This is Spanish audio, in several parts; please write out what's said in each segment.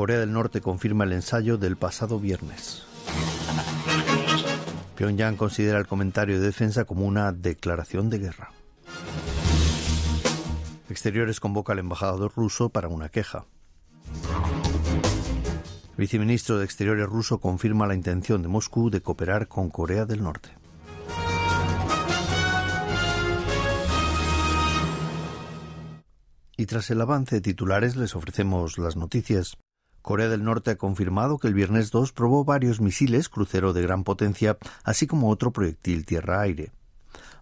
Corea del Norte confirma el ensayo del pasado viernes. Pyongyang considera el comentario de defensa como una declaración de guerra. Exteriores convoca al embajador ruso para una queja. Viceministro de Exteriores ruso confirma la intención de Moscú de cooperar con Corea del Norte. Y tras el avance de titulares les ofrecemos las noticias. Corea del Norte ha confirmado que el viernes 2 probó varios misiles crucero de gran potencia, así como otro proyectil tierra-aire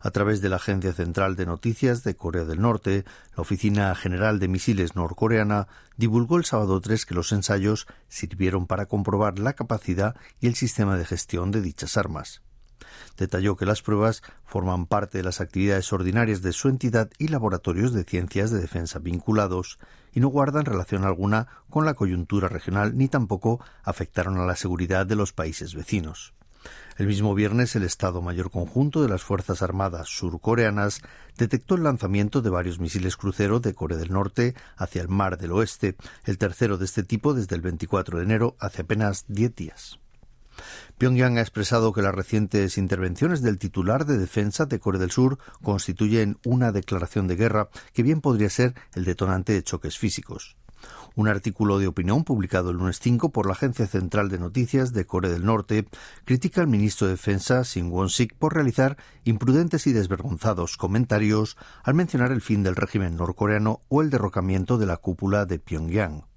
a través de la Agencia Central de Noticias de Corea del Norte, la Oficina General de Misiles norcoreana divulgó el sábado 3 que los ensayos sirvieron para comprobar la capacidad y el sistema de gestión de dichas armas. Detalló que las pruebas forman parte de las actividades ordinarias de su entidad y laboratorios de ciencias de defensa vinculados, y no guardan relación alguna con la coyuntura regional ni tampoco afectaron a la seguridad de los países vecinos. El mismo viernes, el Estado Mayor Conjunto de las Fuerzas Armadas surcoreanas detectó el lanzamiento de varios misiles crucero de Corea del Norte hacia el Mar del Oeste, el tercero de este tipo desde el 24 de enero, hace apenas diez días. Pyongyang ha expresado que las recientes intervenciones del titular de defensa de Corea del Sur constituyen una declaración de guerra que bien podría ser el detonante de choques físicos. Un artículo de opinión publicado el lunes 5 por la Agencia Central de Noticias de Corea del Norte critica al ministro de Defensa Shin Won-sik por realizar imprudentes y desvergonzados comentarios al mencionar el fin del régimen norcoreano o el derrocamiento de la cúpula de Pyongyang.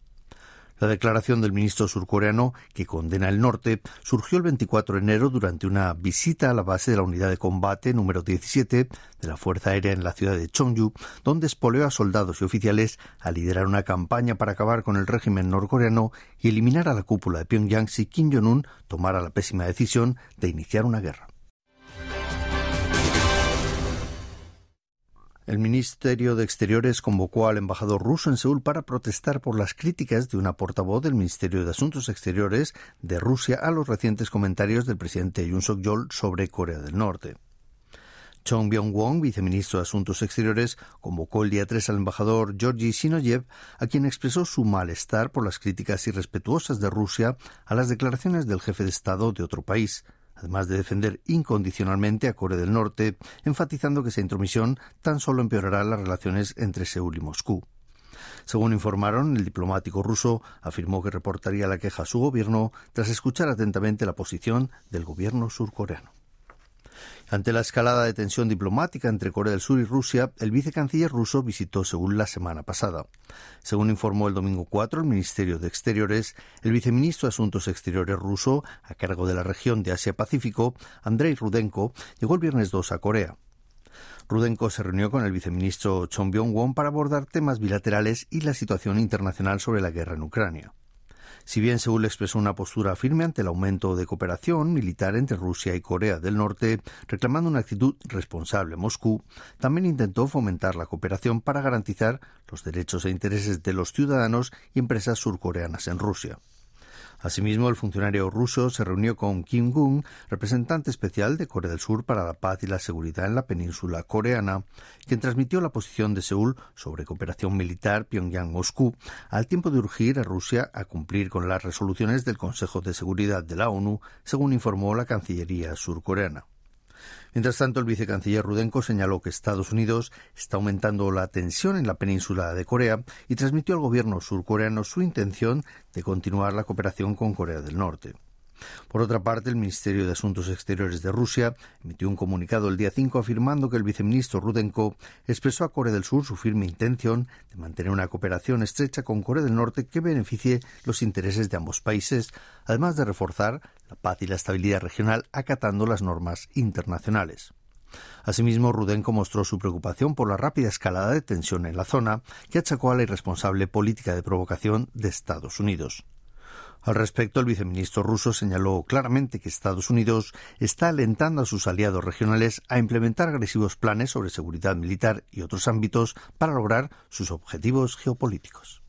La declaración del ministro surcoreano, que condena el norte, surgió el 24 de enero durante una visita a la base de la unidad de combate número 17 de la Fuerza Aérea en la ciudad de Chongju, donde espoleó a soldados y oficiales a liderar una campaña para acabar con el régimen norcoreano y eliminar a la cúpula de Pyongyang si Kim Jong-un tomara la pésima decisión de iniciar una guerra. El Ministerio de Exteriores convocó al embajador ruso en Seúl para protestar por las críticas de una portavoz del Ministerio de Asuntos Exteriores de Rusia a los recientes comentarios del presidente Yoon Suk-yeol sobre Corea del Norte. Chong Byung-won, viceministro de Asuntos Exteriores, convocó el día 3 al embajador Georgi Sinoyev, a quien expresó su malestar por las críticas irrespetuosas de Rusia a las declaraciones del jefe de Estado de otro país, además de defender incondicionalmente a Corea del Norte, enfatizando que esa intromisión tan solo empeorará las relaciones entre Seúl y Moscú. Según informaron, el diplomático ruso afirmó que reportaría la queja a su gobierno tras escuchar atentamente la posición del gobierno surcoreano. Ante la escalada de tensión diplomática entre Corea del Sur y Rusia, el vicecanciller ruso visitó Seúl la semana pasada. Según informó el domingo 4 el Ministerio de Exteriores, el viceministro de Asuntos Exteriores ruso, a cargo de la región de Asia-Pacífico, Andrei Rudenko, llegó el viernes 2 a Corea. Rudenko se reunió con el viceministro Chong Byung-won para abordar temas bilaterales y la situación internacional sobre la guerra en Ucrania. Si bien Seúl expresó una postura firme ante el aumento de cooperación militar entre Rusia y Corea del Norte, reclamando una actitud responsable Moscú, también intentó fomentar la cooperación para garantizar los derechos e intereses de los ciudadanos y empresas surcoreanas en Rusia. Asimismo, el funcionario ruso se reunió con Kim Gung, representante especial de Corea del Sur para la paz y la seguridad en la península coreana, quien transmitió la posición de Seúl sobre cooperación militar Pyongyang-Moscú, al tiempo de urgir a Rusia a cumplir con las resoluciones del Consejo de Seguridad de la ONU, según informó la Cancillería surcoreana. Mientras tanto, el vicecanciller Rudenko señaló que Estados Unidos está aumentando la tensión en la península de Corea y transmitió al gobierno surcoreano su intención de continuar la cooperación con Corea del Norte. Por otra parte, el Ministerio de Asuntos Exteriores de Rusia emitió un comunicado el día 5 afirmando que el viceministro Rudenko expresó a Corea del Sur su firme intención de mantener una cooperación estrecha con Corea del Norte que beneficie los intereses de ambos países, además de reforzar la paz y la estabilidad regional acatando las normas internacionales. Asimismo, Rudenko mostró su preocupación por la rápida escalada de tensión en la zona, que achacó a la irresponsable política de provocación de Estados Unidos. Al respecto, el viceministro ruso señaló claramente que Estados Unidos está alentando a sus aliados regionales a implementar agresivos planes sobre seguridad militar y otros ámbitos para lograr sus objetivos geopolíticos.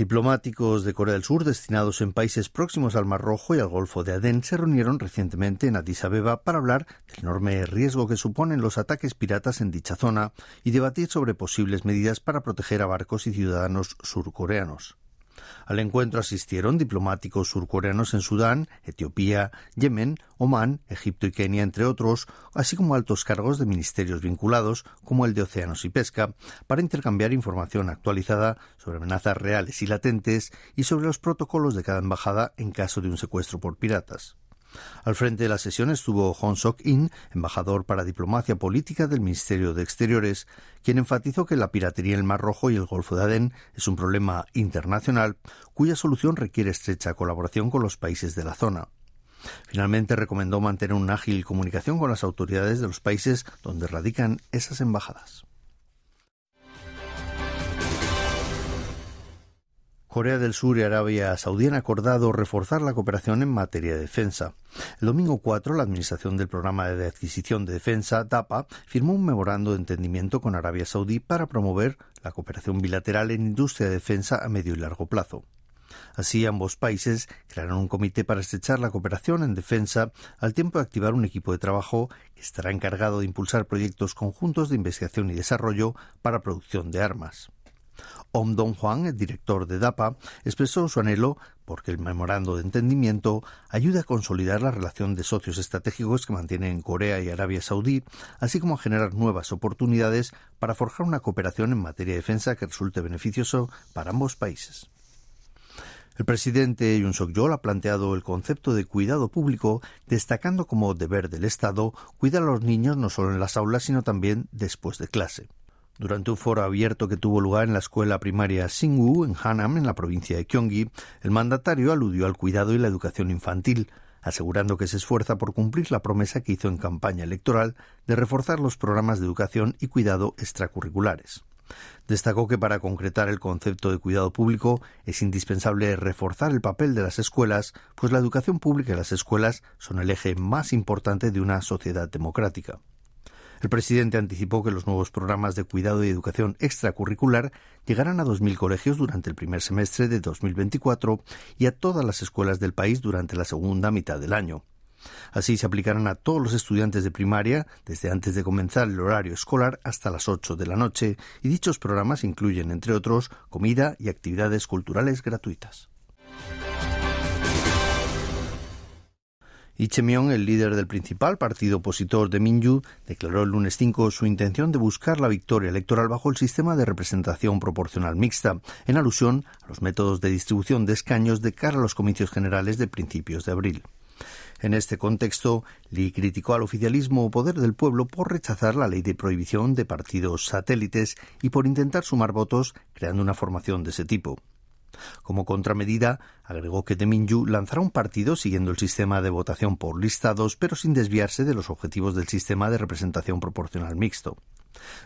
Diplomáticos de Corea del Sur destinados en países próximos al Mar Rojo y al Golfo de Adén se reunieron recientemente en Addis Abeba para hablar del enorme riesgo que suponen los ataques piratas en dicha zona y debatir sobre posibles medidas para proteger a barcos y ciudadanos surcoreanos. Al encuentro asistieron diplomáticos surcoreanos en Sudán, Etiopía, Yemen, Omán, Egipto y Kenia, entre otros, así como altos cargos de ministerios vinculados, como el de Océanos y Pesca, para intercambiar información actualizada sobre amenazas reales y latentes y sobre los protocolos de cada embajada en caso de un secuestro por piratas. Al frente de la sesión estuvo Hong Sok-in, embajador para diplomacia política del Ministerio de Exteriores, quien enfatizó que la piratería en el Mar Rojo y el Golfo de Adén es un problema internacional cuya solución requiere estrecha colaboración con los países de la zona. Finalmente recomendó mantener una ágil comunicación con las autoridades de los países donde radican esas embajadas. Corea del Sur y Arabia Saudí han acordado reforzar la cooperación en materia de defensa. El domingo 4, la Administración del Programa de Adquisición de Defensa, DAPA, firmó un memorando de entendimiento con Arabia Saudí para promover la cooperación bilateral en industria de defensa a medio y largo plazo. Así, ambos países crearon un comité para estrechar la cooperación en defensa, al tiempo de activar un equipo de trabajo que estará encargado de impulsar proyectos conjuntos de investigación y desarrollo para producción de armas. Om Hwang, el director de DAPA, expresó su anhelo porque el memorando de entendimiento ayuda a consolidar la relación de socios estratégicos que mantienen Corea y Arabia Saudí, así como a generar nuevas oportunidades para forjar una cooperación en materia de defensa que resulte beneficioso para ambos países. El presidente Yoon Suk-yeol ha planteado el concepto de cuidado público, destacando como deber del Estado cuidar a los niños no solo en las aulas, sino también después de clase. Durante un foro abierto que tuvo lugar en la escuela primaria Singwoo, en Hanam, en la provincia de Gyeonggi, el mandatario aludió al cuidado y la educación infantil, asegurando que se esfuerza por cumplir la promesa que hizo en campaña electoral de reforzar los programas de educación y cuidado extracurriculares. Destacó que para concretar el concepto de cuidado público es indispensable reforzar el papel de las escuelas, pues la educación pública y las escuelas son el eje más importante de una sociedad democrática. El presidente anticipó que los nuevos programas de cuidado y educación extracurricular llegarán a 2.000 colegios durante el primer semestre de 2024 y a todas las escuelas del país durante la segunda mitad del año. Así se aplicarán a todos los estudiantes de primaria desde antes de comenzar el horario escolar hasta las 8 de la noche y dichos programas incluyen, entre otros, comida y actividades culturales gratuitas. Ichemion, el líder del principal partido opositor de Minju, declaró el lunes 5 su intención de buscar la victoria electoral bajo el sistema de representación proporcional mixta, en alusión a los métodos de distribución de escaños de cara a los comicios generales de principios de abril. En este contexto, Lee criticó al oficialismo o poder del pueblo por rechazar la ley de prohibición de partidos satélites y por intentar sumar votos creando una formación de ese tipo. Como contramedida, agregó que Deminyu lanzará un partido siguiendo el sistema de votación por listados, pero sin desviarse de los objetivos del sistema de representación proporcional mixto.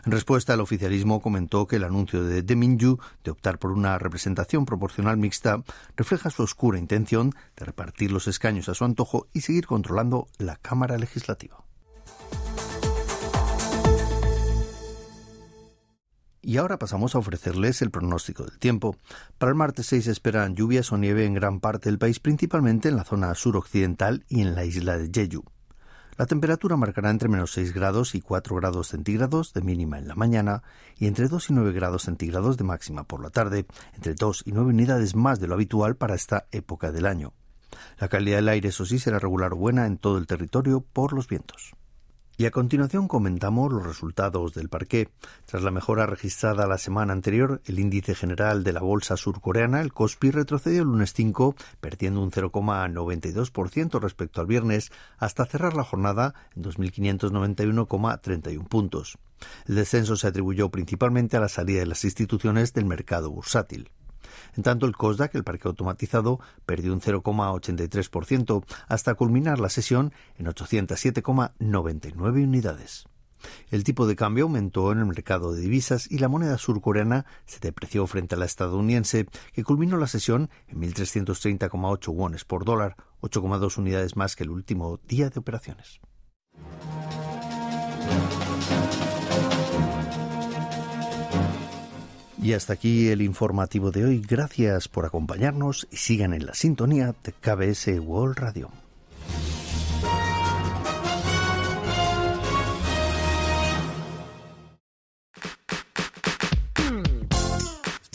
En respuesta, el oficialismo comentó que el anuncio de Deminyu de optar por una representación proporcional mixta refleja su oscura intención de repartir los escaños a su antojo y seguir controlando la Cámara Legislativa. Y ahora pasamos a ofrecerles el pronóstico del tiempo. Para el martes 6 se esperan lluvias o nieve en gran parte del país, principalmente en la zona suroccidental y en la isla de Jeju. La temperatura marcará entre menos 6 grados y 4 grados centígrados de mínima en la mañana y entre 2 y 9 grados centígrados de máxima por la tarde, entre 2 y 9 unidades más de lo habitual para esta época del año. La calidad del aire, eso sí, será regular o buena en todo el territorio por los vientos. Y a continuación comentamos los resultados del parqué. Tras la mejora registrada la semana anterior, el índice general de la bolsa surcoreana, el Kospi, retrocedió el lunes 5, perdiendo un 0,92% respecto al viernes, hasta cerrar la jornada en 2.591,31 puntos. El descenso se atribuyó principalmente a la salida de las instituciones del mercado bursátil. En tanto, el COSDAC, el parque automatizado, perdió un 0,83% hasta culminar la sesión en 807,99 unidades. El tipo de cambio aumentó en el mercado de divisas y la moneda surcoreana se depreció frente a la estadounidense, que culminó la sesión en 1.330,8 wones por dólar, 8,2 unidades más que el último día de operaciones. Y hasta aquí el informativo de hoy. Gracias por acompañarnos y sigan en la sintonía de KBS World Radio.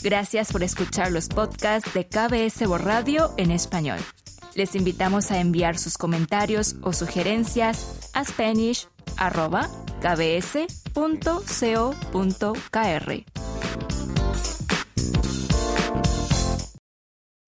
Gracias por escuchar los podcasts de KBS World Radio en español. Les invitamos a enviar sus comentarios o sugerencias a spanish.kbs.co.kr